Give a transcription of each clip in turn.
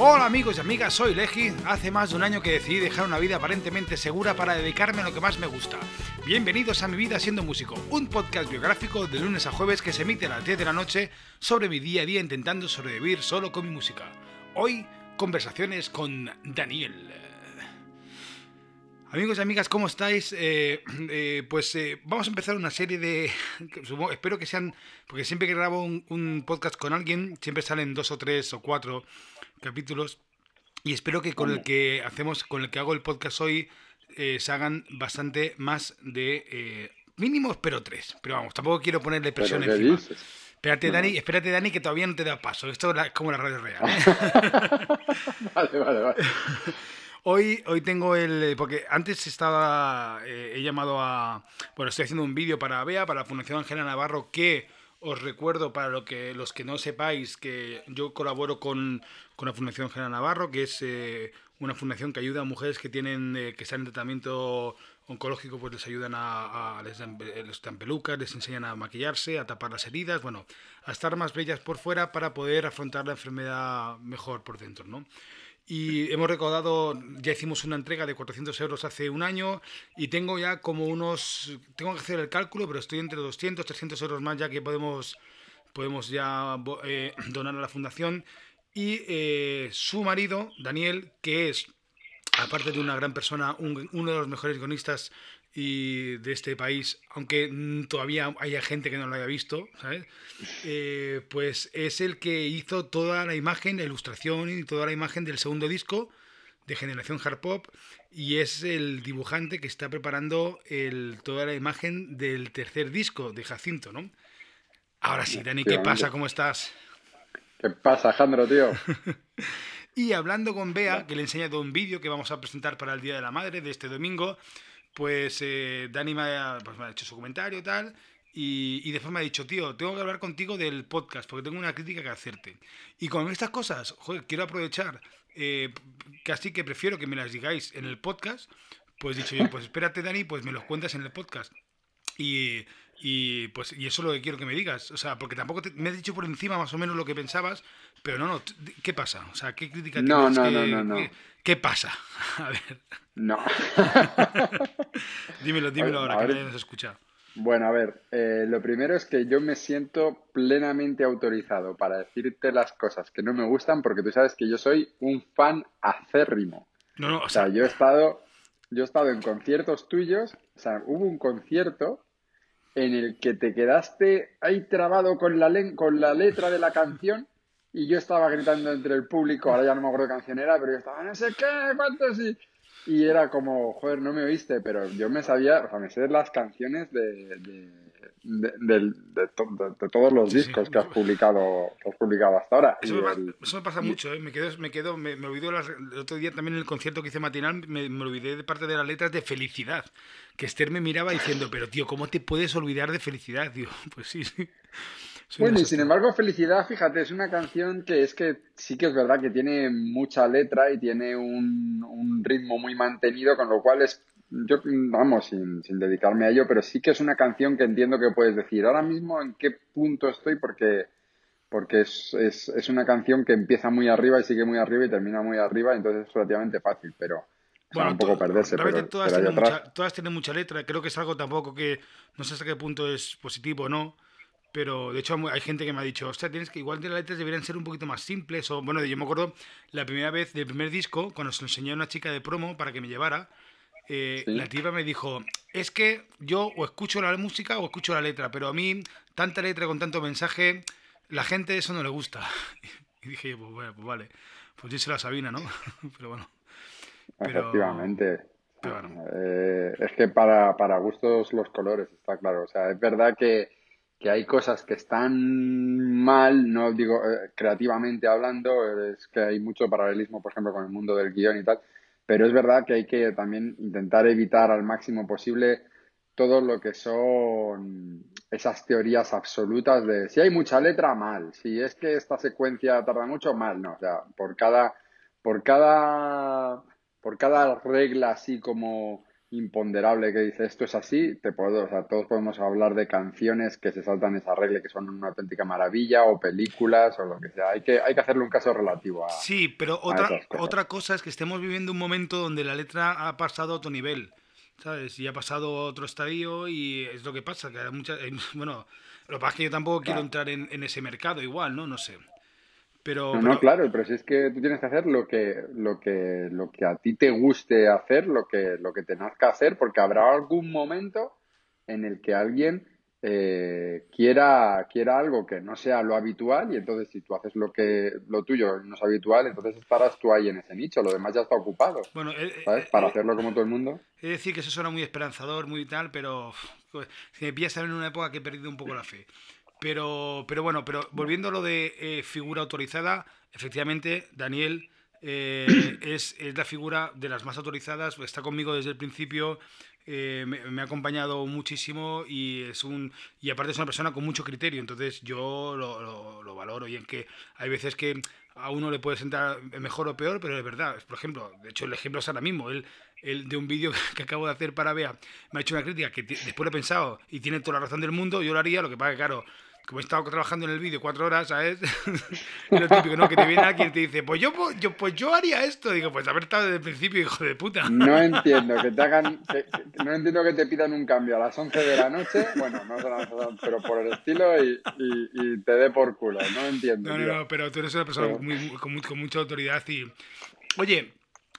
Hola amigos y amigas, soy Legi. Hace más de un año que decidí dejar una vida aparentemente segura para dedicarme a lo que más me gusta. Bienvenidos a Mi Vida Siendo Músico, un podcast biográfico de lunes a jueves que se emite a las 10 de la noche sobre mi día a día intentando sobrevivir solo con mi música. Hoy, conversaciones con Daniel. Amigos y amigas, ¿cómo estáis? Eh, eh, pues eh, vamos a empezar una serie de... espero que sean... Porque siempre que grabo un, un, podcast con alguien, siempre salen dos o tres o cuatro capítulos. Y espero que con el que hacemos, con el que hago el podcast hoy, se hagan bastante más de mínimos, pero tres. Pero vamos, tampoco quiero ponerle presión encima. Espérate, Dani, espérate, Dani, que todavía no te da paso. Esto es como la radio real. vale, vale, vale. Hoy, hoy tengo el. Porque antes estaba. Eh, he llamado a. Bueno, estoy haciendo un vídeo para BEA, para la Fundación Ángela Navarro, que os recuerdo para lo que, los que no sepáis que yo colaboro con, con la Fundación Ángela Navarro, que es eh, una fundación que ayuda a mujeres que tienen eh, que están en tratamiento oncológico, pues les ayudan a, a les, dan, les dan pelucas, les enseñan a maquillarse, a tapar las heridas, bueno, a estar más bellas por fuera para poder afrontar la enfermedad mejor por dentro, ¿no? Y hemos recaudado, ya hicimos una entrega de 400 euros hace un año y tengo ya como unos, tengo que hacer el cálculo, pero estoy entre 200, 300 euros más ya que podemos, podemos ya eh, donar a la fundación. Y eh, su marido, Daniel, que es, aparte de una gran persona, uno de los mejores guionistas y de este país, aunque todavía haya gente que no lo haya visto, ¿sabes? Eh, pues es el que hizo toda la imagen, la ilustración y toda la imagen del segundo disco de Generación Hard Pop y es el dibujante que está preparando el, toda la imagen del tercer disco de Jacinto, ¿no? Ahora sí, Dani, ¿qué pasa? ¿Cómo estás? ¿Qué pasa, Alejandro, tío? y hablando con Bea, que le he enseñado un vídeo que vamos a presentar para el Día de la Madre de este domingo, pues eh, Dani me ha, pues me ha, hecho su comentario tal. Y, y, después me ha dicho, tío, tengo que hablar contigo del podcast porque tengo una crítica que hacerte. Y con estas cosas, joder, quiero aprovechar, eh, casi que prefiero que me las digáis en el podcast. Pues dicho yo, pues espérate, Dani, pues me los cuentas en el podcast. Y, y pues y eso es lo que quiero que me digas. O sea, porque tampoco te, me has dicho por encima más o menos lo que pensabas, pero no, no, ¿qué pasa? O sea, ¿qué crítica no, tienes? No, ¿Qué, no, no, no. ¿qué, ¿Qué, pasa? A ver. No. dímelo, dímelo ahora, que nadie nos escucha. Bueno, a ver, eh, lo primero es que yo me siento plenamente autorizado para decirte las cosas que no me gustan porque tú sabes que yo soy un fan acérrimo. No, no, o, o sea, sea, yo he estado, yo he estado en conciertos tuyos, o sea, hubo un concierto en el que te quedaste ahí trabado con la, con la letra de la canción y yo estaba gritando entre el público, ahora ya no me acuerdo qué canción era, pero yo estaba no sé qué, cuántos y... Y era como, joder, no me oíste, pero yo me sabía, o sea, me sé las canciones de, de, de, de to, todos los discos sí, sí. que has publicado que has publicado hasta ahora. Eso, me, el, eso me, pasa y... mucho, ¿eh? me quedo, me, quedo, me, me olvido las, el otro día también en el concierto que hice matinal, me, me olvidé de parte de las letras de felicidad, que Esther me miraba diciendo, pero tío, ¿cómo te puedes olvidar de felicidad? Digo, pues sí, sí. Bueno, y sin embargo, Felicidad, fíjate, es una canción que es que sí que es verdad que tiene mucha letra y tiene un, un ritmo muy mantenido, con lo cual es, yo, vamos, sin, sin, dedicarme a ello, pero sí que es una canción que entiendo que puedes decir ahora mismo en qué punto estoy, porque, porque es, es, es una canción que empieza muy arriba y sigue muy arriba y termina muy arriba, entonces es relativamente fácil, pero... Bueno, un poco perderse, pero, todas, pero tienen mucha, todas tienen mucha letra, creo que es algo tampoco que no sé hasta qué punto es positivo o no, pero de hecho hay gente que me ha dicho, hostia, tienes que igual de las letras deberían ser un poquito más simples. O bueno, yo me acuerdo la primera vez del primer disco, cuando se lo enseñé a una chica de promo para que me llevara, eh, ¿Sí? la tipa me dijo, es que yo o escucho la música o escucho la letra, pero a mí tanta letra con tanto mensaje, la gente eso no le gusta. Y dije, pues, bueno, pues vale, pues díselo a Sabina, ¿no? pero bueno. Pero, Efectivamente. Pero bueno. eh, es que para, para gustos los colores, está claro. O sea, es verdad que que hay cosas que están mal, no digo eh, creativamente hablando, es que hay mucho paralelismo, por ejemplo, con el mundo del guion y tal, pero es verdad que hay que también intentar evitar al máximo posible todo lo que son esas teorías absolutas de si hay mucha letra, mal, si es que esta secuencia tarda mucho, mal, no, o sea, por cada, por cada, por cada regla así como imponderable que dice esto es así, te puedo, o sea, todos podemos hablar de canciones que se saltan esa regla que son una auténtica maravilla o películas o lo que sea. Hay que, hay que hacerle un caso relativo a. Sí, pero otra, otra cosa es que estemos viviendo un momento donde la letra ha pasado a otro nivel. ¿Sabes? Y ha pasado a otro estadio y es lo que pasa, que hay muchas... Bueno, lo que pasa es que yo tampoco quiero entrar en, en, ese mercado igual, ¿no? No sé. Pero, no, claro, pero si es que tú tienes que hacer lo que, lo que, lo que a ti te guste hacer, lo que, lo que te nazca hacer, porque habrá algún momento en el que alguien eh, quiera, quiera algo que no sea lo habitual y entonces si tú haces lo que lo tuyo no es habitual, entonces estarás tú ahí en ese nicho, lo demás ya está ocupado. Bueno, eh, ¿sabes? Eh, Para hacerlo como todo el mundo. Es decir, que eso suena muy esperanzador, muy tal, pero pues, si me pillas en una época que he perdido un poco la fe. Pero, pero bueno, pero volviendo a lo de eh, figura autorizada, efectivamente, Daniel eh, es, la figura de las más autorizadas, está conmigo desde el principio, eh, me, ha acompañado muchísimo y es un y aparte es una persona con mucho criterio, entonces yo lo, lo, valoro y en que hay veces que a uno le puede sentar mejor o peor, pero es verdad. Por ejemplo, de hecho el ejemplo es ahora mismo, él el, de un vídeo que acabo de hacer para Bea, me ha hecho una crítica que después lo he pensado y tiene toda la razón del mundo, yo lo haría, lo que pasa que claro, como he estado trabajando en el vídeo cuatro horas, ¿sabes? lo típico, ¿no? Que te viene alguien y te dice, pues yo, yo, pues yo haría esto. Digo, pues haber estado desde el principio, hijo de puta. No entiendo que te hagan, no entiendo que te pidan un cambio a las 11 de la noche, bueno, no pero por el estilo y, y, te dé por culo, no entiendo. No, no, no, pero tú eres una persona muy, con, con mucha autoridad y... Oye,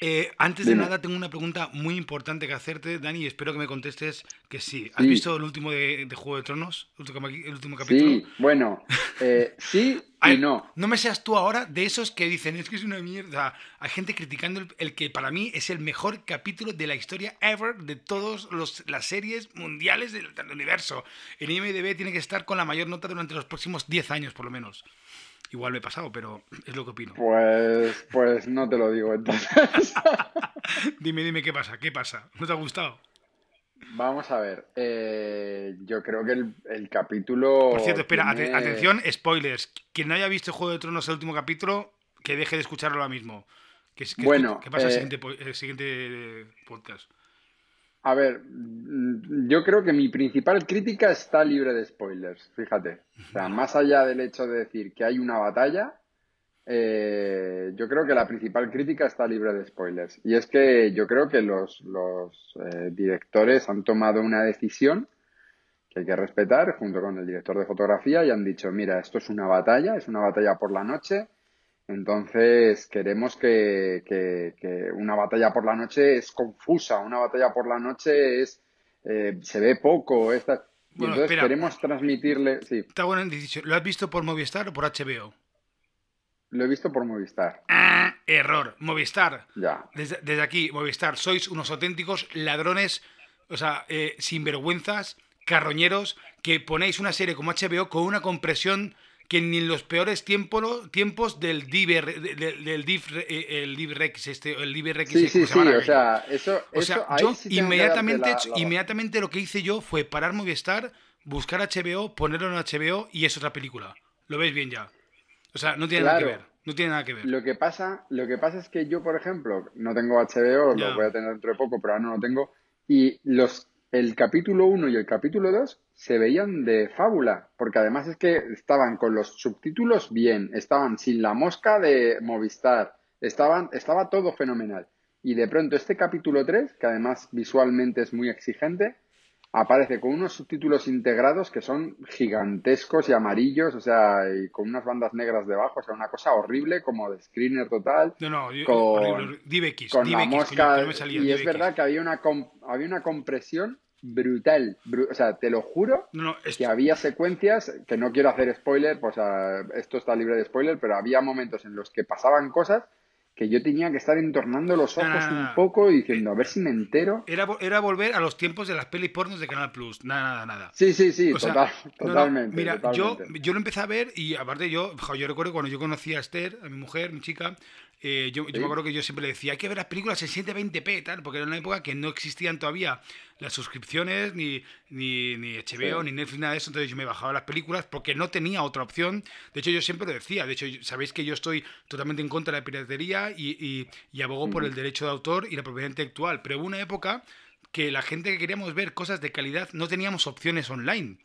eh, antes de nada, tengo una pregunta muy importante que hacerte, Dani, y espero que me contestes que sí. ¿Has visto el último de, Juego de Tronos? ¿El último, capítulo? Sí, bueno, eh, sí y no. No me seas tú ahora de esos que dicen, es que es una mierda. Hay gente criticando el, que para mí es el mejor capítulo de la historia ever de todas las series mundiales del, universo. El IMDB tiene que estar con la mayor nota durante los próximos 10 años, por lo menos. Igual me he pasado, pero es lo que opino. Pues, pues no te lo digo entonces. dime, dime qué pasa, qué pasa. ¿No te ha gustado? Vamos a ver. Eh, yo creo que el, capítulo. Por cierto, espera, atención, spoilers. Quien no haya visto Juego de Tronos el último capítulo, que deje de escucharlo ahora mismo. Que, bueno, ¿qué pasa el eh, siguiente podcast? A ver, mm, yo creo que mi principal crítica está libre de spoilers, fíjate. O sea, más allá del hecho de decir que hay una batalla, eh, yo creo que la principal crítica está libre de spoilers. Y es que yo creo que los, eh, directores han tomado una decisión que hay que respetar junto con el director de fotografía y han dicho, mira, esto es una batalla, es una batalla por la noche entonces, queremos que, una batalla por la noche es confusa, una batalla por la noche es eh, se ve poco. Esta, y entonces queremos transmitirle. Sí. Está bueno ¿Lo has visto por Movistar o por HBO? Lo he visto por Movistar. Ah, error. Movistar. Ya. Desde, aquí, Movistar, sois unos auténticos ladrones, o sea, eh, sinvergüenzas, carroñeros, que ponéis una serie como HBO con una compresión que ni en los peores tiempos, tiempos del Div, del, Div, eh, el DivRex, este, el DivRex, sí, sí, sí, o sea, eso, o sea, yo inmediatamente, inmediatamente lo que hice yo fue parar Movistar, buscar HBO, ponerlo en HBO y es otra película. Lo veis bien ya. O sea, no tiene nada que ver. No tiene nada que ver. Lo que pasa, lo que pasa es que yo, por ejemplo, no tengo HBO, lo voy a tener dentro de poco, pero ahora no lo tengo. Y los el capítulo 1 y el capítulo 2 se veían de fábula, porque además es que estaban con los subtítulos bien, estaban sin la mosca de Movistar, estaban, estaba todo fenomenal. Y de pronto este capítulo 3, que además visualmente es muy exigente, aparece con unos subtítulos integrados que son gigantescos y amarillos, o sea, y con unas bandas negras debajo, o sea, una cosa horrible, como de screener total. No, no, con, horrible, con la mosca. y es verdad que había una, había una compresión brutal. o sea, te lo juro que había secuencias, que no quiero hacer spoiler, pues esto está libre de spoiler, pero había momentos en los que pasaban cosas que yo tenía que estar entornando los ojos un poco y diciendo, a ver si me entero. Era, era volver a los tiempos de las pelis pornos de Canal Plus. Nada, nada, nada. Sí, sí, sí, totalmente. mira, Yo, yo lo empecé a ver y aparte yo, yo recuerdo cuando yo conocí a Esther, a mi mujer, mi chica, eh, yo, yo, me acuerdo que yo siempre le decía, hay que ver las películas en 720p, tal, porque era una época que no existían todavía las suscripciones, ni, ni, ni HBO, ni Netflix, nada de eso. Entonces yo me bajaba las películas porque no tenía otra opción. De hecho, yo siempre lo decía. De hecho, sabéis que yo estoy totalmente en contra de la piratería y, y, abogo por el derecho de autor y la propiedad intelectual. Pero hubo una época que la gente que queríamos ver cosas de calidad no teníamos opciones online.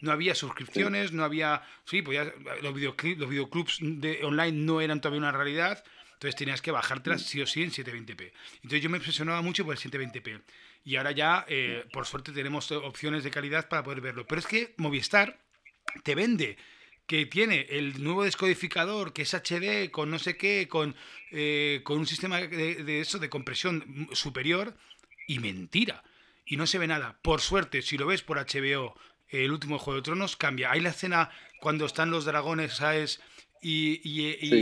No había suscripciones, no había... Sí, pues los, videoclips, los videoclubs de online no eran todavía una realidad, entonces tenías que bajártelas sí o sí en 720p. Entonces yo me obsesionaba mucho por el 720p. Y ahora ya, eh, por suerte, tenemos opciones de calidad para poder verlo. Pero es que Movistar te vende que tiene el nuevo descodificador que es HD con no sé qué, con, eh, con un sistema de, eso de compresión superior y mentira. Y no se ve nada. Por suerte, si lo ves por HBO, el último Juego de Tronos cambia. Hay la escena cuando están los dragones, ¿sabes? Y,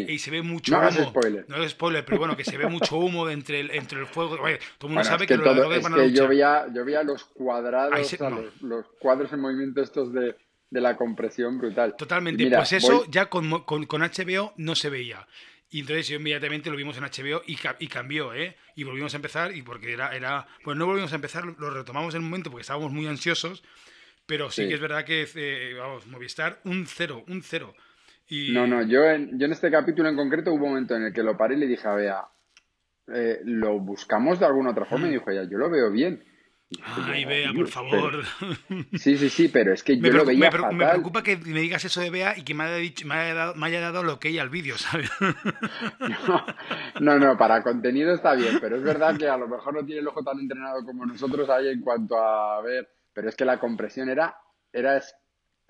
y, se ve mucho no humo. Spoiler. No es spoiler, pero bueno, que se ve mucho humo entre el, entre el fuego. todo el mundo sabe que, los dragones van a Yo veía, yo veía los cuadrados, los cuadros en movimiento estos de de la compresión brutal. Totalmente. pues eso ya con, con, con, HBO no se veía. Y entonces yo inmediatamente lo vimos en HBO y, y, cambió, ¿eh? Y volvimos a empezar, y porque era, era. Pues no volvimos a empezar, lo retomamos en un momento porque estábamos muy ansiosos, pero sí, que es verdad que, eh, vamos, Movistar, un cero, un cero. Y... No, no, yo en, yo en este capítulo en concreto hubo un momento en el que lo paré y le dije a Bea, eh, ¿lo buscamos de alguna otra forma? Y mm. dijo, ya, yo lo veo bien. Ay, Bea, por favor. Sí, sí, sí, pero es que yo lo veía me, me, preocupa que me digas eso de Bea y que me haya, dicho, me haya, dado, me haya dado lo que ella al vídeo, ¿sabes? No, no, para contenido está bien, pero es verdad que a lo mejor no tiene el ojo tan entrenado como nosotros ahí en cuanto a ver, pero es que la compresión era, era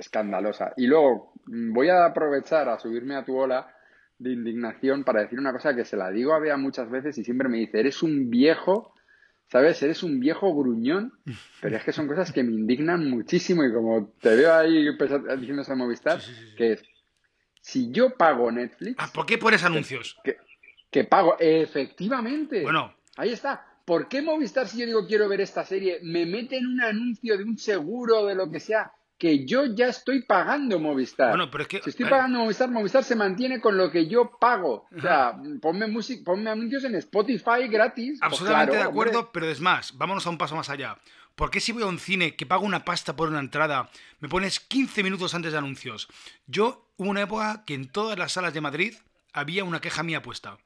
escandalosa. Y luego mm, voy a aprovechar a subirme a tu ola de indignación para decir una cosa que se la digo a Bea muchas veces y siempre me dice, eres un viejo ¿sabes? Eres un viejo gruñón, pero es que son cosas que me indignan muchísimo y como te veo ahí diciendo esa Movistar, que es, si yo pago Netflix... Ah, ¿Por qué pones anuncios? Que, pago, efectivamente. Bueno. Ahí está. ¿Por qué Movistar, si yo digo quiero ver esta serie, me mete en un anuncio de un seguro, de lo que sea? Que yo ya estoy pagando Movistar. Bueno, pero es que, si estoy pagando Movistar, Movistar se mantiene con lo que yo pago. O sea, ponme, música, ponme anuncios en Spotify gratis. Pues Absolutamente de acuerdo, pero es más, vámonos a un paso más allá. ¿Por qué si voy a un cine que pago una pasta por una entrada, me pones 15 minutos antes de anuncios? Yo hubo una época que en todas las salas de Madrid había una queja mía puesta.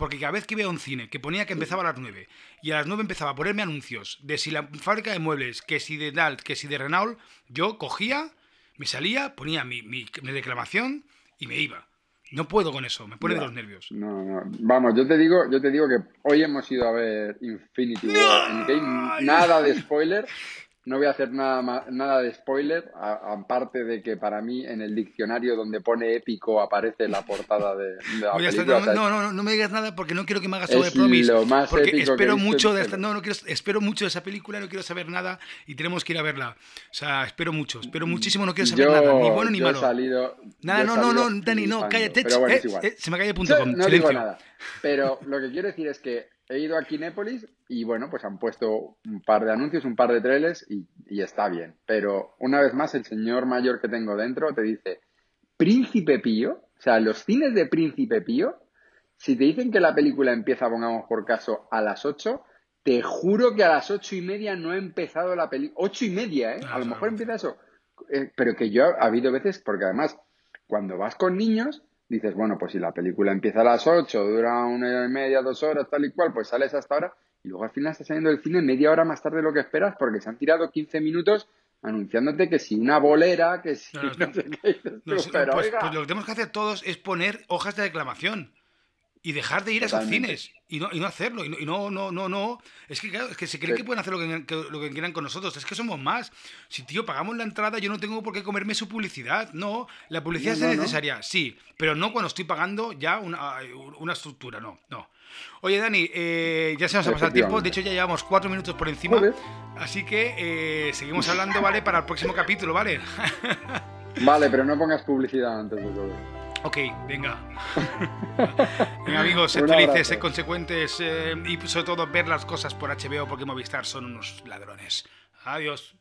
Porque cada vez que a un cine que ponía que empezaba a las 9 y a las 9 empezaba a ponerme anuncios de si la fábrica de muebles, que si de Dalt, que si de Renault, yo cogía, me salía, ponía mi, mi, reclamación y me iba. No puedo con eso, me pone de los nervios. No, no. Vamos, yo te digo, yo te digo que hoy hemos ido a ver Infinity War Nada de spoiler, no voy a hacer nada, nada de spoiler, aparte de que para mí en el diccionario donde pone épico aparece la portada de, la película. no, no, no, no, me digas nada porque no quiero que me hagas sobre promise. porque espero mucho de esta, no, no quiero, espero mucho de esa película, no quiero saber nada y tenemos que ir a verla. O sea, espero mucho, espero muchísimo, no quiero saber nada, ni bueno ni malo. Salido, nada, no, no, no, Dani, no, cállate. Eh, eh, se me cae el punto com. No digo nada. Pero lo que quiero decir es que he ido a Kinépolis y bueno, pues han puesto un par de anuncios, un par de trailers y, está bien. Pero una vez más, el señor mayor que tengo dentro te dice, Príncipe Pío, o sea, los cines de Príncipe Pío, si te dicen que la película empieza, pongamos por caso, a las 8, te juro que a las ocho y media no ha empezado la película. Ocho y media, ¿eh? A lo mejor empieza eso. Eh, pero que yo ha habido veces, porque además, cuando vas con niños, dices, bueno, pues si la película empieza a las 8, dura una hora y media, dos horas, tal y cual, pues sales hasta ahora y luego al final estás saliendo del cine media hora más tarde de lo que esperas porque se han tirado 15 minutos anunciándote que si una bolera, que si no, sé qué. pues, pues, lo que tenemos que hacer todos es poner hojas de reclamación y dejar de ir a esos cines y no, y no hacerlo. Y no, no, no, no, Es que, claro, es que se creen que pueden hacer lo que, lo que quieran con nosotros. Es que somos más. Si, tío, pagamos la entrada, yo no tengo por qué comerme su publicidad. No, la publicidad es necesaria, sí, pero no cuando estoy pagando ya una, una estructura, no, no. Oye, Dani, eh, ya se nos ha pasado el tiempo. De hecho, ya llevamos cuatro minutos por encima. Así que eh, seguimos hablando, ¿vale? Para el próximo capítulo, ¿vale? vale, pero no pongas publicidad antes de todo. Ok, venga. venga amigos, sed felices, sed consecuentes eh, y sobre todo ver las cosas por HBO porque Movistar son unos ladrones. Adiós.